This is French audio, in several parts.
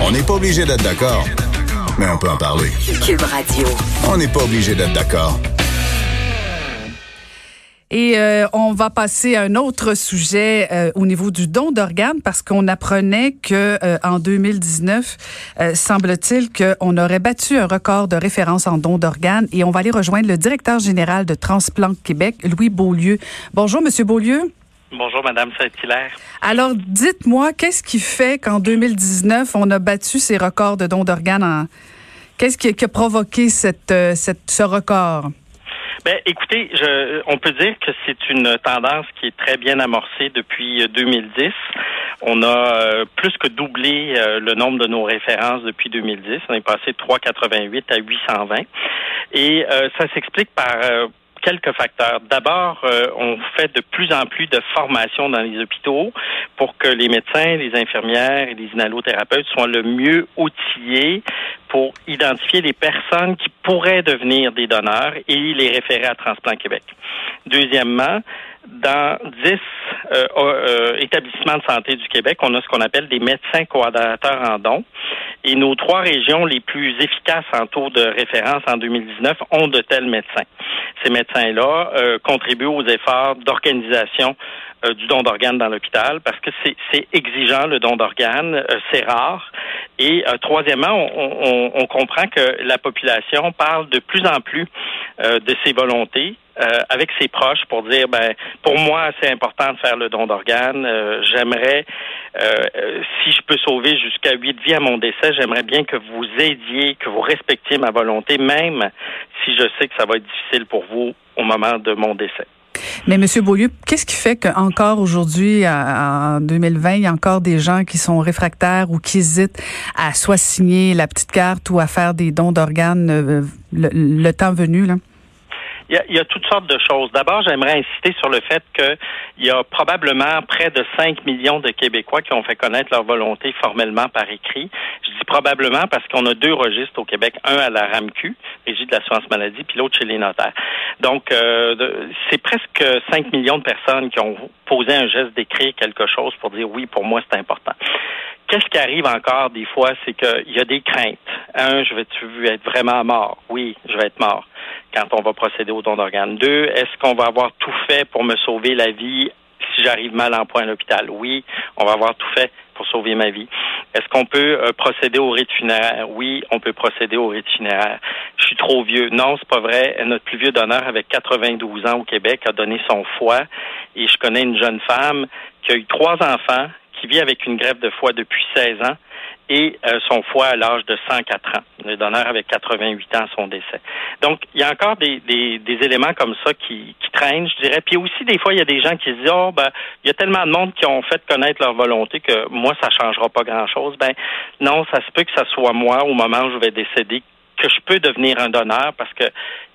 On n'est pas obligé d'être d'accord, mais on peut en parler. Cube Radio. On n'est pas obligé d'être d'accord. Et euh, on va passer à un autre sujet euh, au niveau du don d'organes parce qu'on apprenait que euh, en 2019, semble-t-il qu'on aurait battu un record de référence en don d'organes et on va aller rejoindre le directeur général de Transplant Québec, Louis Beaulieu. Bonjour monsieur Beaulieu. Bonjour Madame Saint-Hilaire. Alors dites-moi qu'est-ce qui fait qu'en 2019 on a battu ces records de don d'organes en... Qu'est-ce qui, qui, a provoqué cette, cette, ce record? Ben, écoutez, je, on peut dire que c'est une tendance qui est très bien amorcée depuis 2010. On a euh, plus que doublé euh, le nombre de nos références depuis 2010. On est passé de 388 à 820. Et euh, ça s'explique par quelques facteurs. D'abord, euh, on fait de plus en plus de formations dans les hôpitaux pour que les médecins, les infirmières et les inhalothérapeutes soient le mieux outillés pour identifier les personnes qui pourraient devenir des donneurs et les référer à Transplant Québec. Deuxièmement, dans dix euh, euh, établissements de santé du Québec, on a ce qu'on appelle des médecins coordonnateurs en dons. Et nos trois régions les plus efficaces en taux de référence en 2019 ont de tels médecins. Ces médecins-là euh, contribuent aux efforts d'organisation euh, du don d'organes dans l'hôpital parce que c'est exigeant le don d'organes, euh, c'est rare. Et troisièmement, on, comprend que la population parle de plus en plus de ses volontés euh, avec ses proches pour dire ben pour moi c'est important de faire le don d'organes. Euh, j'aimerais euh, si je peux sauver jusqu'à huit vies à mon décès, j'aimerais bien que vous aidiez, que vous respectiez ma volonté, même si je sais que ça va être difficile pour vous au moment de mon décès. Mais Monsieur Beaulieu, qu'est-ce qui fait qu'encore aujourd'hui, en 2020, il y a encore des gens qui sont réfractaires ou qui hésitent à soit signer la petite carte ou à faire des dons d'organes le, le temps venu là? Il y, a, il y, a, toutes sortes de choses. D'abord, j'aimerais insister sur le fait qu'il y a probablement près de 5 millions de Québécois qui ont fait connaître leur volonté formellement par écrit. Je dis probablement parce qu'on a deux registres au Québec, un à la RAMQ, Régie de l'assurance maladie, puis l'autre chez les notaires. Donc, euh, c'est presque 5 millions de personnes qui ont posé un geste d'écrire quelque chose pour dire oui, pour moi, c'est important. Qu'est-ce qui arrive encore des fois, c'est qu'il y a des craintes. Un, je vais-tu être vraiment mort? Oui, je vais être mort quand on va procéder au don d'organes. Deux, est-ce qu'on va avoir tout fait pour me sauver la vie si j'arrive mal en point à l'hôpital? Oui, on va avoir tout fait pour sauver ma vie. Est-ce qu'on peut euh, procéder au rite funéraire? Oui, on peut procéder au rite funéraire. Je suis trop vieux. Non, c'est pas vrai. Notre plus vieux donneur, avec 92 ans au Québec, a donné son foie. Et je connais une jeune femme qui a eu trois enfants, qui vit avec une grève de foie depuis 16 ans et euh, son foie à l'âge de 104 ans. Le donneur avec 88 ans son décès. Donc, il y a encore des, des, des éléments comme ça qui, qui, traînent, je dirais. Puis aussi, des fois, il y a des gens qui se disent, oh, ben, il y a tellement de monde qui ont fait connaître leur volonté que moi, ça changera pas grand-chose. Ben, non, ça se peut que ça soit moi, au moment où je vais décéder, que je peux devenir un donneur parce que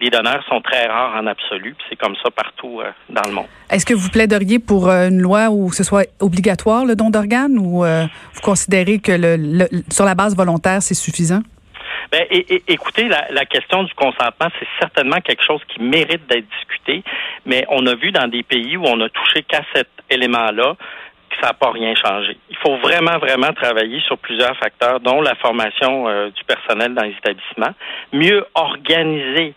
les donneurs sont très rares en absolu, c'est comme ça partout euh, dans le monde. Est-ce que vous plaideriez pour euh, une loi où ce soit obligatoire le don d'organes ou euh, vous considérez que le, le, sur la base volontaire, c'est suffisant? Et, écoutez, la, la, question du consentement, c'est certainement quelque chose qui mérite d'être discuté, mais on a vu dans des pays où on a touché qu'à cet élément-là, ça n'a pas rien changé. Il faut vraiment, vraiment travailler sur plusieurs facteurs, dont la formation euh, du personnel dans les établissements, mieux organiser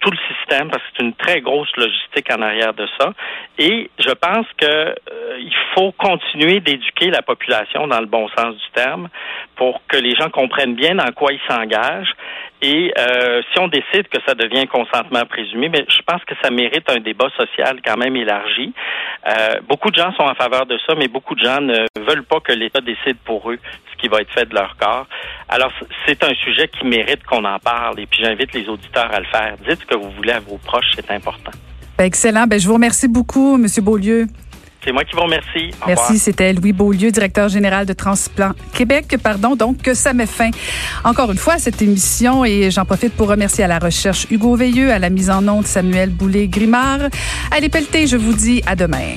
tout le système parce que c'est une très grosse logistique en arrière de ça. Et je pense que euh, faut continuer d'éduquer la population dans le bon sens du terme pour que les gens comprennent bien dans quoi ils s'engagent. Et euh, si on décide que ça devient consentement présumé, mais je pense que ça mérite un débat social quand même élargi. Euh, beaucoup de gens sont en faveur de ça, mais beaucoup de gens ne veulent pas que l'État décide pour eux ce qui va être fait de leur corps. Alors, c'est un sujet qui mérite qu'on en parle. Et puis, j'invite les auditeurs à le faire. Dites ce que vous voulez à vos proches, c'est important. Ben, excellent. Ben, je vous remercie beaucoup, M. Beaulieu. C'est moi qui vous remercie. Merci. C'était Louis Beaulieu, directeur général de Transplant Québec. Pardon, donc que ça met fin encore une fois à cette émission et j'en profite pour remercier à la recherche Hugo Veilleux, à la mise en onde Samuel Boulay-Grimard. Allez pelleter, je vous dis à demain.